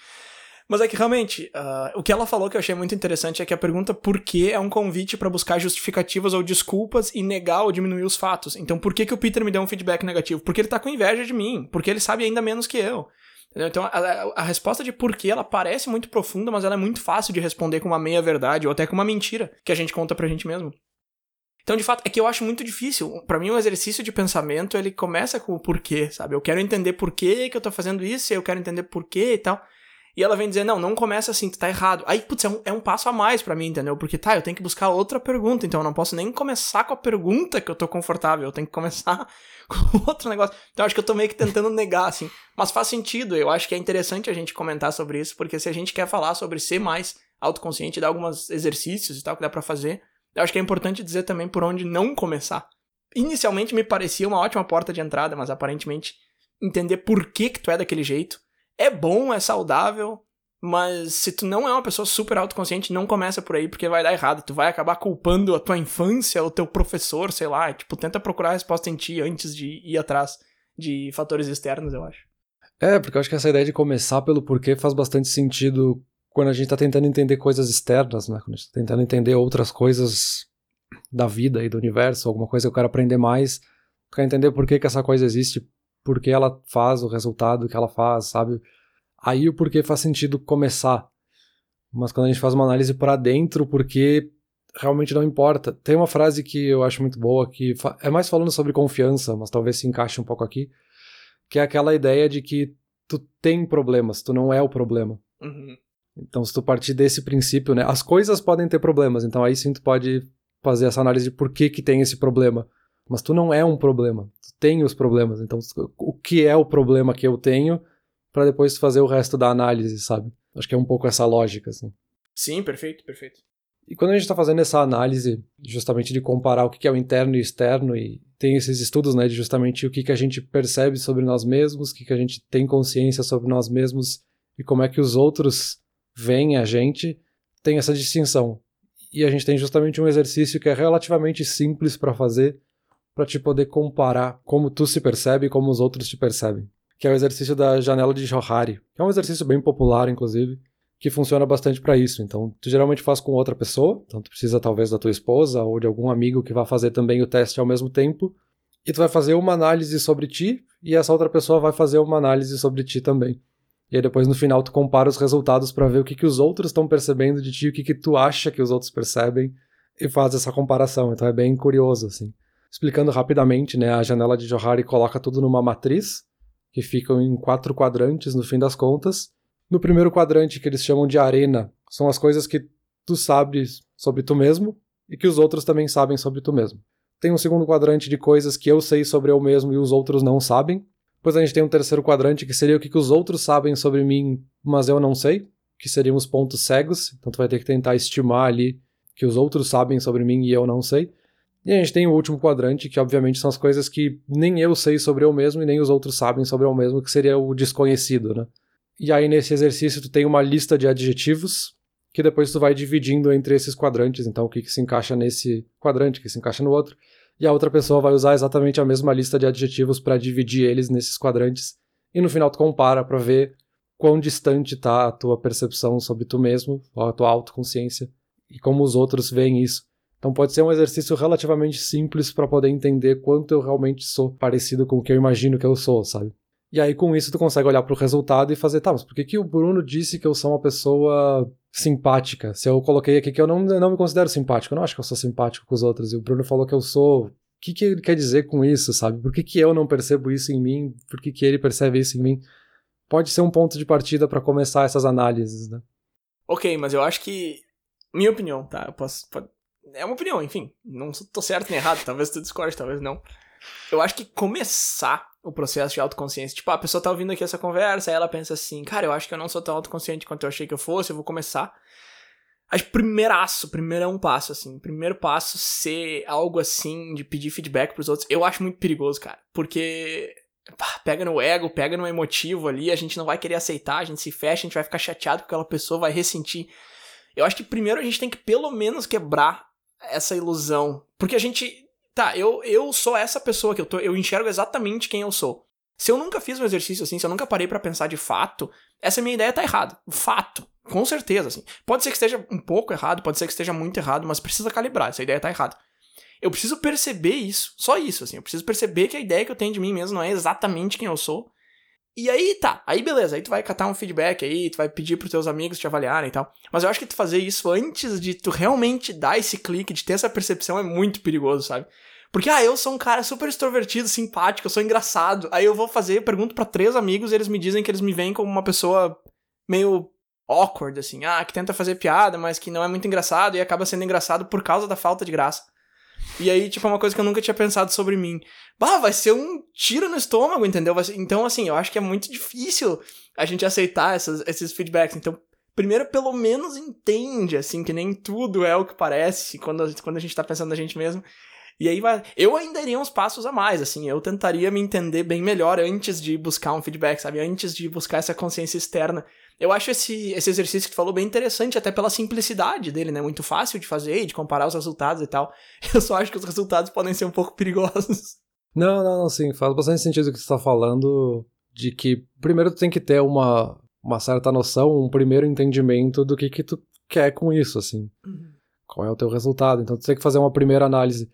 mas é que realmente, uh, o que ela falou que eu achei muito interessante é que a pergunta por que é um convite para buscar justificativas ou desculpas e negar ou diminuir os fatos. Então, por que, que o Peter me deu um feedback negativo? Porque ele tá com inveja de mim, porque ele sabe ainda menos que eu. Entendeu? Então, a, a, resposta de por que ela parece muito profunda, mas ela é muito fácil de responder com uma meia-verdade ou até com uma mentira que a gente conta pra gente mesmo. Então, de fato, é que eu acho muito difícil. Para mim, um exercício de pensamento, ele começa com o porquê, sabe? Eu quero entender por que, eu tô fazendo isso, eu quero entender por quê e tal. E ela vem dizer, não, não começa assim, tu tá errado. Aí, putz, é um, é um passo a mais para mim, entendeu? Porque, tá, eu tenho que buscar outra pergunta, então eu não posso nem começar com a pergunta que eu tô confortável, eu tenho que começar com outro negócio. Então acho que eu tô meio que tentando negar, assim. Mas faz sentido, eu acho que é interessante a gente comentar sobre isso, porque se a gente quer falar sobre ser mais autoconsciente, dar alguns exercícios e tal que dá para fazer, eu acho que é importante dizer também por onde não começar. Inicialmente me parecia uma ótima porta de entrada, mas aparentemente entender por que que tu é daquele jeito é bom, é saudável, mas se tu não é uma pessoa super autoconsciente, não começa por aí porque vai dar errado. Tu vai acabar culpando a tua infância, o teu professor, sei lá. Tipo, tenta procurar a resposta em ti antes de ir atrás de fatores externos, eu acho. É, porque eu acho que essa ideia de começar pelo porquê faz bastante sentido quando a gente tá tentando entender coisas externas, né? Quando a gente tá tentando entender outras coisas da vida e do universo, alguma coisa que eu quero aprender mais, quero entender por que, que essa coisa existe, porque ela faz o resultado que ela faz, sabe? Aí o porquê faz sentido começar. Mas quando a gente faz uma análise para dentro, porque realmente não importa. Tem uma frase que eu acho muito boa, que é mais falando sobre confiança, mas talvez se encaixe um pouco aqui, que é aquela ideia de que tu tem problemas, tu não é o problema. Uhum. Então, se tu partir desse princípio, né, as coisas podem ter problemas, então aí sim tu pode fazer essa análise de por que que tem esse problema. Mas tu não é um problema, tu tem os problemas. Então, o que é o problema que eu tenho para depois fazer o resto da análise, sabe? Acho que é um pouco essa lógica, assim. Sim, perfeito, perfeito. E quando a gente está fazendo essa análise, justamente de comparar o que é o interno e o externo, e tem esses estudos, né, de justamente o que, que a gente percebe sobre nós mesmos, o que, que a gente tem consciência sobre nós mesmos e como é que os outros veem a gente, tem essa distinção. E a gente tem justamente um exercício que é relativamente simples para fazer, para te poder comparar como tu se percebe e como os outros te percebem, que é o exercício da janela de Johari, que é um exercício bem popular, inclusive, que funciona bastante para isso. Então, tu geralmente faz com outra pessoa, então tu precisa talvez da tua esposa ou de algum amigo que vai fazer também o teste ao mesmo tempo, e tu vai fazer uma análise sobre ti e essa outra pessoa vai fazer uma análise sobre ti também. E aí depois no final tu compara os resultados para ver o que, que os outros estão percebendo de ti, o que, que tu acha que os outros percebem e faz essa comparação. Então é bem curioso assim. Explicando rapidamente, né, a janela de Johari coloca tudo numa matriz, que ficam em quatro quadrantes no fim das contas. No primeiro quadrante, que eles chamam de arena, são as coisas que tu sabes sobre tu mesmo e que os outros também sabem sobre tu mesmo. Tem um segundo quadrante de coisas que eu sei sobre eu mesmo e os outros não sabem. Depois a gente tem um terceiro quadrante que seria o que, os outros sabem sobre mim, mas eu não sei, que seriam os pontos cegos. Então tu vai ter que tentar estimar ali que os outros sabem sobre mim e eu não sei. E a gente tem o último quadrante, que obviamente são as coisas que nem eu sei sobre eu mesmo e nem os outros sabem sobre eu mesmo, que seria o desconhecido, né? E aí nesse exercício tu tem uma lista de adjetivos que depois tu vai dividindo entre esses quadrantes, então o que, que se encaixa nesse quadrante, o que se encaixa no outro, e a outra pessoa vai usar exatamente a mesma lista de adjetivos para dividir eles nesses quadrantes, e no final tu compara para ver quão distante tá a tua percepção sobre tu mesmo, a tua autoconsciência, e como os outros veem isso. Então pode ser um exercício relativamente simples para poder entender quanto eu realmente sou parecido com o que eu imagino que eu sou, sabe? E aí, com isso, tu consegue olhar para o resultado e fazer, tá, mas por que, que o Bruno disse que eu sou uma pessoa simpática? Se eu coloquei aqui que eu não, não me considero simpático, eu não acho que eu sou simpático com os outros, e o Bruno falou que eu sou. O que, que ele quer dizer com isso, sabe? Por que, que eu não percebo isso em mim? Por que, que ele percebe isso em mim? Pode ser um ponto de partida para começar essas análises, né? Ok, mas eu acho que. Minha opinião, tá? Eu posso. É uma opinião, enfim. Não tô certo nem errado. Talvez tu discorde, talvez não. Eu acho que começar o processo de autoconsciência. Tipo, a pessoa tá ouvindo aqui essa conversa, aí ela pensa assim, cara, eu acho que eu não sou tão autoconsciente quanto eu achei que eu fosse, eu vou começar. Acho primeiraço, primeiro é um passo, assim. Primeiro passo ser algo assim, de pedir feedback pros outros, eu acho muito perigoso, cara. Porque pá, pega no ego, pega no emotivo ali, a gente não vai querer aceitar, a gente se fecha, a gente vai ficar chateado com aquela pessoa, vai ressentir. Eu acho que primeiro a gente tem que pelo menos quebrar essa ilusão. Porque a gente tá, eu, eu sou essa pessoa que eu tô, eu enxergo exatamente quem eu sou. Se eu nunca fiz um exercício assim, se eu nunca parei para pensar de fato, essa minha ideia tá errada. Fato. Com certeza, assim. Pode ser que esteja um pouco errado, pode ser que esteja muito errado, mas precisa calibrar. Essa ideia tá errada. Eu preciso perceber isso. Só isso, assim. Eu preciso perceber que a ideia que eu tenho de mim mesmo não é exatamente quem eu sou. E aí tá, aí beleza, aí tu vai catar um feedback aí, tu vai pedir pros teus amigos te avaliarem e tal. Mas eu acho que tu fazer isso antes de tu realmente dar esse clique, de ter essa percepção é muito perigoso, sabe? Porque, ah, eu sou um cara super extrovertido, simpático, eu sou engraçado. Aí eu vou fazer, pergunto para três amigos e eles me dizem que eles me veem como uma pessoa meio awkward, assim. Ah, que tenta fazer piada, mas que não é muito engraçado e acaba sendo engraçado por causa da falta de graça. E aí, tipo, é uma coisa que eu nunca tinha pensado sobre mim. Bah, vai ser um tiro no estômago, entendeu? Ser... Então, assim, eu acho que é muito difícil a gente aceitar essas, esses feedbacks. Então, primeiro, pelo menos entende, assim, que nem tudo é o que parece quando, quando a gente tá pensando na gente mesmo. E aí vai. Eu ainda iria uns passos a mais, assim. Eu tentaria me entender bem melhor antes de buscar um feedback, sabe? Antes de buscar essa consciência externa. Eu acho esse, esse exercício que tu falou bem interessante, até pela simplicidade dele, né? Muito fácil de fazer e de comparar os resultados e tal. Eu só acho que os resultados podem ser um pouco perigosos. Não, não, não, sim. Faz bastante sentido o que tu tá falando. De que primeiro tu tem que ter uma, uma certa noção, um primeiro entendimento do que, que tu quer com isso, assim. Uhum. Qual é o teu resultado. Então tu tem que fazer uma primeira análise.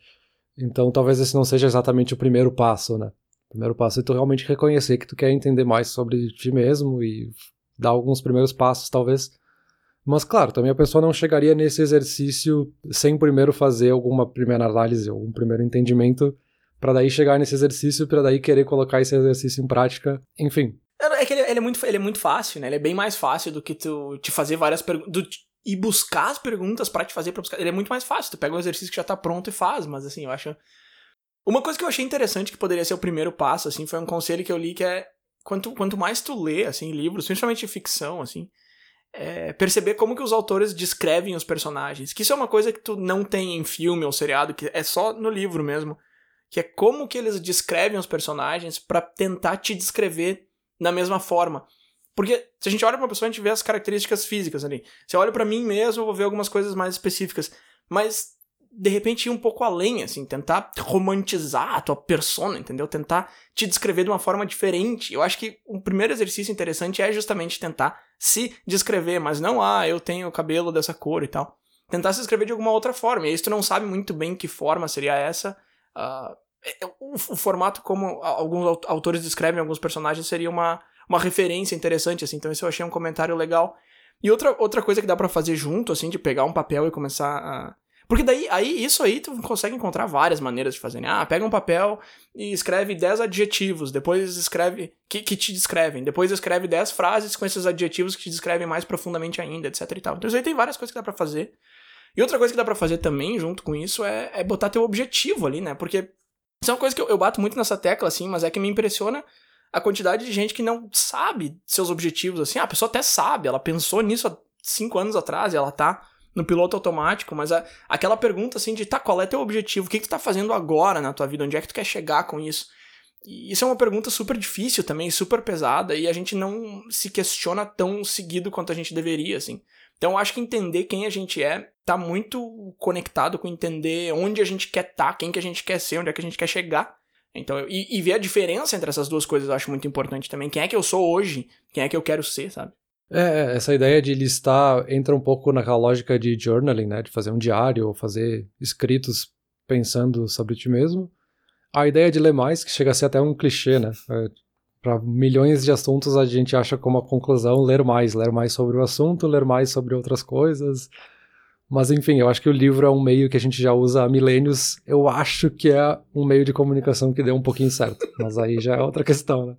Então talvez esse não seja exatamente o primeiro passo, né? O primeiro passo é tu realmente reconhecer que tu quer entender mais sobre ti mesmo e dar alguns primeiros passos, talvez. Mas, claro, também a pessoa não chegaria nesse exercício sem primeiro fazer alguma primeira análise, algum primeiro entendimento, para daí chegar nesse exercício, para daí querer colocar esse exercício em prática, enfim. É que ele, ele, é muito, ele é muito fácil, né? Ele é bem mais fácil do que tu te fazer várias perguntas. E buscar as perguntas para te fazer pra buscar. Ele é muito mais fácil. Tu pega um exercício que já tá pronto e faz, mas assim, eu acho. Uma coisa que eu achei interessante que poderia ser o primeiro passo, assim, foi um conselho que eu li que é quanto, quanto mais tu lê, assim, livros, principalmente ficção, assim, é, perceber como que os autores descrevem os personagens. Que isso é uma coisa que tu não tem em filme ou seriado, que é só no livro mesmo. Que é como que eles descrevem os personagens para tentar te descrever na mesma forma. Porque se a gente olha pra uma pessoa, a gente vê as características físicas ali. Se eu olho para mim mesmo, eu vou ver algumas coisas mais específicas. Mas de repente ir um pouco além, assim, tentar romantizar a tua persona, entendeu? Tentar te descrever de uma forma diferente. Eu acho que o primeiro exercício interessante é justamente tentar se descrever, mas não, ah, eu tenho cabelo dessa cor e tal. Tentar se descrever de alguma outra forma. E aí, se tu não sabe muito bem que forma seria essa, uh, o, o, formato como alguns autores descrevem alguns personagens seria uma, uma referência interessante, assim. Então, isso eu achei um comentário legal. E outra, outra coisa que dá para fazer junto, assim, de pegar um papel e começar a porque daí, aí, isso aí tu consegue encontrar várias maneiras de fazer, né? Ah, pega um papel e escreve 10 adjetivos, depois escreve, que, que te descrevem, depois escreve 10 frases com esses adjetivos que te descrevem mais profundamente ainda, etc e tal. Então isso aí tem várias coisas que dá pra fazer. E outra coisa que dá pra fazer também, junto com isso, é, é botar teu objetivo ali, né? Porque isso é uma coisa que eu, eu bato muito nessa tecla, assim, mas é que me impressiona a quantidade de gente que não sabe seus objetivos, assim. Ah, a pessoa até sabe, ela pensou nisso há cinco anos atrás e ela tá no piloto automático, mas a, aquela pergunta assim de, tá, qual é teu objetivo? O que, que tu tá fazendo agora na tua vida? Onde é que tu quer chegar com isso? E isso é uma pergunta super difícil também, super pesada, e a gente não se questiona tão seguido quanto a gente deveria, assim. Então acho que entender quem a gente é tá muito conectado com entender onde a gente quer estar, tá, quem que a gente quer ser, onde é que a gente quer chegar. Então, e, e ver a diferença entre essas duas coisas eu acho muito importante também. Quem é que eu sou hoje? Quem é que eu quero ser, sabe? É, é, essa ideia de listar entra um pouco naquela lógica de journaling, né? De fazer um diário ou fazer escritos pensando sobre ti mesmo. A ideia de ler mais, que chega a ser até um clichê, né? É, Para milhões de assuntos a gente acha como a conclusão ler mais, ler mais sobre o assunto, ler mais sobre outras coisas. Mas enfim, eu acho que o livro é um meio que a gente já usa há milênios. Eu acho que é um meio de comunicação que deu um pouquinho certo. Mas aí já é outra questão, né?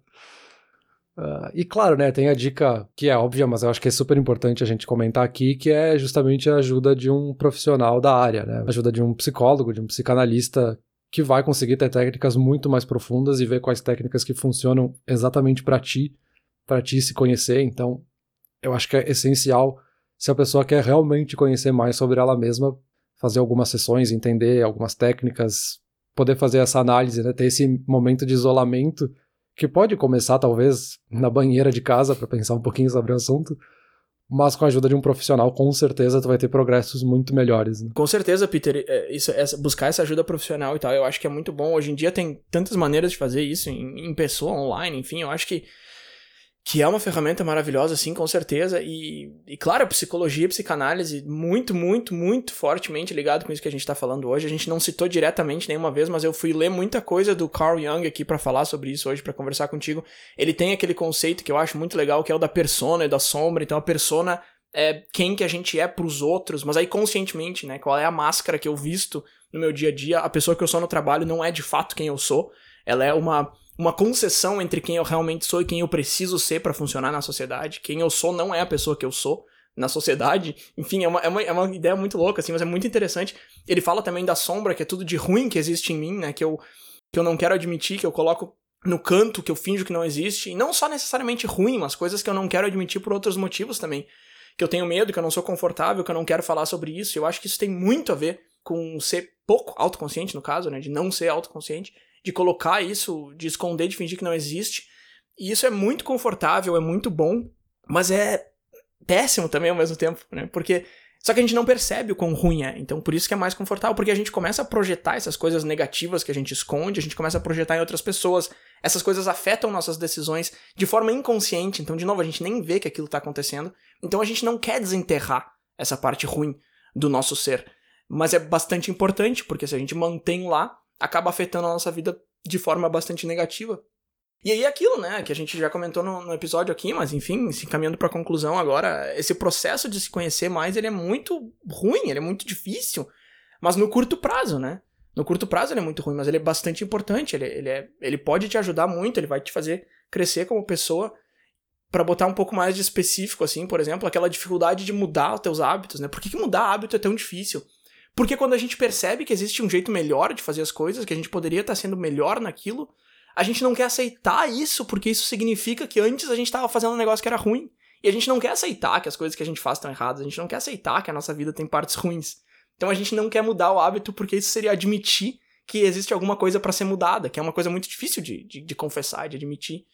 Uh, e claro, né, tem a dica que é óbvia, mas eu acho que é super importante a gente comentar aqui, que é justamente a ajuda de um profissional da área, né? A ajuda de um psicólogo, de um psicanalista que vai conseguir ter técnicas muito mais profundas e ver quais técnicas que funcionam exatamente para ti, para ti se conhecer. Então, eu acho que é essencial se a pessoa quer realmente conhecer mais sobre ela mesma, fazer algumas sessões, entender algumas técnicas, poder fazer essa análise, né? ter esse momento de isolamento que pode começar talvez na banheira de casa para pensar um pouquinho sobre o assunto, mas com a ajuda de um profissional, com certeza tu vai ter progressos muito melhores. Né? Com certeza, Peter, é, isso, buscar essa ajuda profissional e tal, eu acho que é muito bom. Hoje em dia tem tantas maneiras de fazer isso, em, em pessoa, online, enfim, eu acho que que é uma ferramenta maravilhosa, sim, com certeza. E, e claro, psicologia psicanálise, muito, muito, muito fortemente ligado com isso que a gente está falando hoje. A gente não citou diretamente nenhuma vez, mas eu fui ler muita coisa do Carl Jung aqui para falar sobre isso hoje, para conversar contigo. Ele tem aquele conceito que eu acho muito legal, que é o da persona e da sombra. Então, a persona é quem que a gente é pros outros, mas aí conscientemente, né? Qual é a máscara que eu visto no meu dia a dia? A pessoa que eu sou no trabalho não é de fato quem eu sou. Ela é uma uma concessão entre quem eu realmente sou e quem eu preciso ser para funcionar na sociedade. Quem eu sou não é a pessoa que eu sou na sociedade. Enfim, é uma, é uma, é uma ideia muito louca, assim, mas é muito interessante. Ele fala também da sombra, que é tudo de ruim que existe em mim, né? Que eu, que eu não quero admitir, que eu coloco no canto, que eu finjo que não existe. E não só necessariamente ruim, mas coisas que eu não quero admitir por outros motivos também. Que eu tenho medo, que eu não sou confortável, que eu não quero falar sobre isso. Eu acho que isso tem muito a ver com ser pouco autoconsciente, no caso, né? De não ser autoconsciente de colocar isso, de esconder, de fingir que não existe. E isso é muito confortável, é muito bom, mas é péssimo também ao mesmo tempo, né? Porque só que a gente não percebe o quão ruim é. Então, por isso que é mais confortável, porque a gente começa a projetar essas coisas negativas que a gente esconde, a gente começa a projetar em outras pessoas. Essas coisas afetam nossas decisões de forma inconsciente. Então, de novo, a gente nem vê que aquilo está acontecendo. Então, a gente não quer desenterrar essa parte ruim do nosso ser. Mas é bastante importante, porque se a gente mantém lá, acaba afetando a nossa vida de forma bastante negativa. E aí aquilo, né, que a gente já comentou no, no episódio aqui, mas enfim, se encaminhando para a conclusão agora, esse processo de se conhecer mais, ele é muito ruim, ele é muito difícil, mas no curto prazo, né? No curto prazo ele é muito ruim, mas ele é bastante importante, ele, ele, é, ele pode te ajudar muito, ele vai te fazer crescer como pessoa, para botar um pouco mais de específico, assim, por exemplo, aquela dificuldade de mudar os teus hábitos, né? Por que, que mudar hábito é tão difícil? Porque quando a gente percebe que existe um jeito melhor de fazer as coisas, que a gente poderia estar sendo melhor naquilo, a gente não quer aceitar isso, porque isso significa que antes a gente estava fazendo um negócio que era ruim. E a gente não quer aceitar que as coisas que a gente faz estão erradas, a gente não quer aceitar que a nossa vida tem partes ruins. Então a gente não quer mudar o hábito porque isso seria admitir que existe alguma coisa para ser mudada, que é uma coisa muito difícil de, de, de, confessar, de admitir.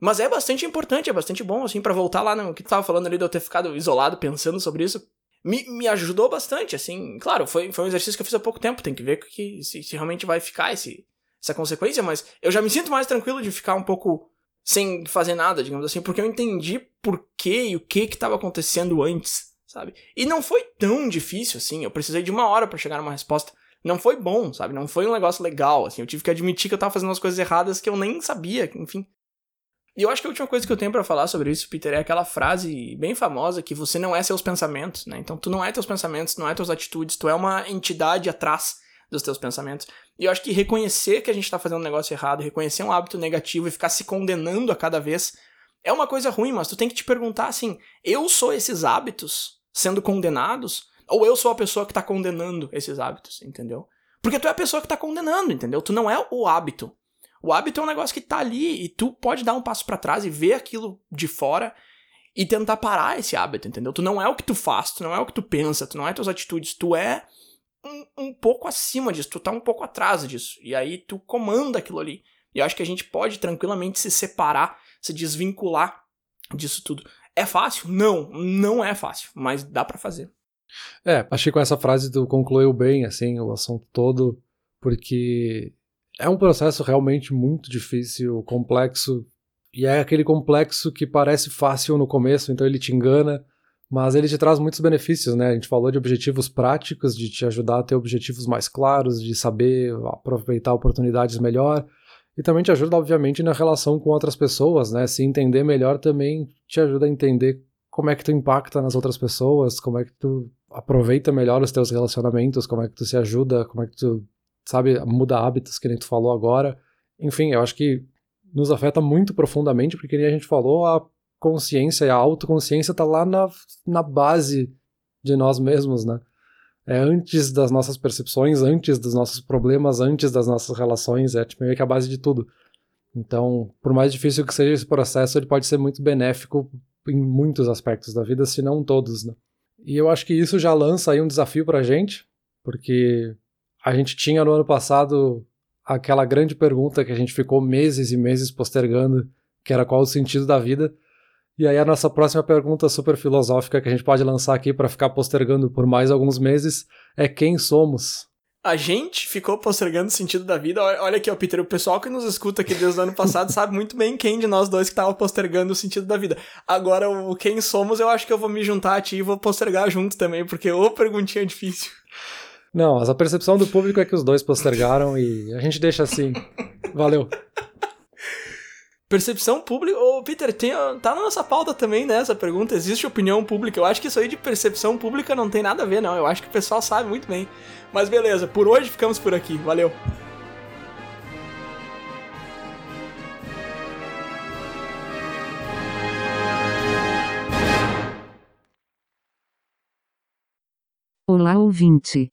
Mas é bastante importante, é bastante bom, assim, para voltar lá no que tu tava falando ali de eu ter ficado isolado pensando sobre isso me, me ajudou bastante, assim. Claro, foi, foi um exercício que eu fiz há pouco tempo, tem que ver que, se, se realmente vai ficar esse, essa consequência, mas eu já me sinto mais tranquilo de ficar um pouco sem fazer nada, digamos assim, porque eu entendi por que e o que que estava acontecendo antes, sabe? E não foi tão difícil assim, eu precisei de uma hora para chegar numa resposta. Não foi bom, sabe? Não foi um negócio legal, assim, eu tive que admitir que eu tava fazendo as coisas erradas que eu nem sabia, enfim. E eu acho que a última coisa que eu tenho para falar sobre isso, Peter, é aquela frase bem famosa que você não é seus pensamentos, né? Então tu não é teus pensamentos, não é tuas atitudes, tu é uma entidade atrás dos teus pensamentos. E eu acho que reconhecer que a gente tá fazendo um negócio errado, reconhecer um hábito negativo e ficar se condenando a cada vez é uma coisa ruim, mas tu tem que te perguntar assim: eu sou esses hábitos sendo condenados? Ou eu sou a pessoa que tá condenando esses hábitos, entendeu? Porque tu é a pessoa que tá condenando, entendeu? Tu não é o hábito. O hábito é um negócio que tá ali e tu pode dar um passo para trás e ver aquilo de fora e tentar parar esse hábito, entendeu? Tu não é o que tu faz, tu não é o que tu pensa, tu não é tuas atitudes, tu é um, um pouco acima disso, tu tá um pouco atrás disso. E aí tu comanda aquilo ali. E eu acho que a gente pode tranquilamente se separar, se desvincular disso tudo. É fácil? Não, não é fácil, mas dá para fazer. É, achei com essa frase tu concluiu bem, assim, o assunto todo, porque é um processo realmente muito difícil, complexo, e é aquele complexo que parece fácil no começo, então ele te engana, mas ele te traz muitos benefícios, né? A gente falou de objetivos práticos, de te ajudar a ter objetivos mais claros, de saber aproveitar oportunidades melhor. E também te ajuda, obviamente, na relação com outras pessoas, né? Se entender melhor também te ajuda a entender como é que tu impacta nas outras pessoas, como é que tu aproveita melhor os teus relacionamentos, como é que tu se ajuda, como é que tu, sabe, muda hábitos, que nem tu falou agora. Enfim, eu acho que nos afeta muito profundamente, porque nem a gente falou, a consciência e a autoconsciência tá lá na, na base de nós mesmos, né? É antes das nossas percepções, antes dos nossos problemas, antes das nossas relações, é tipo, meio que a base de tudo. Então, por mais difícil que seja esse processo, ele pode ser muito benéfico em muitos aspectos da vida, se não todos, né? E eu acho que isso já lança aí um desafio pra gente, porque a gente tinha no ano passado aquela grande pergunta que a gente ficou meses e meses postergando, que era qual o sentido da vida. E aí a nossa próxima pergunta super filosófica que a gente pode lançar aqui para ficar postergando por mais alguns meses é quem somos? A gente ficou postergando o sentido da vida. Olha aqui, ó, Peter, o pessoal que nos escuta aqui desde o ano passado sabe muito bem quem de nós dois que tava postergando o sentido da vida. Agora, o quem somos, eu acho que eu vou me juntar a ti e vou postergar junto também, porque ô perguntinha difícil. Não, mas a percepção do público é que os dois postergaram e a gente deixa assim. Valeu. Percepção pública. Ô, Peter, tem, tá na nossa pauta também, né? Essa pergunta. Existe opinião pública? Eu acho que isso aí de percepção pública não tem nada a ver, não. Eu acho que o pessoal sabe muito bem. Mas beleza, por hoje ficamos por aqui. Valeu. Olá, ouvinte.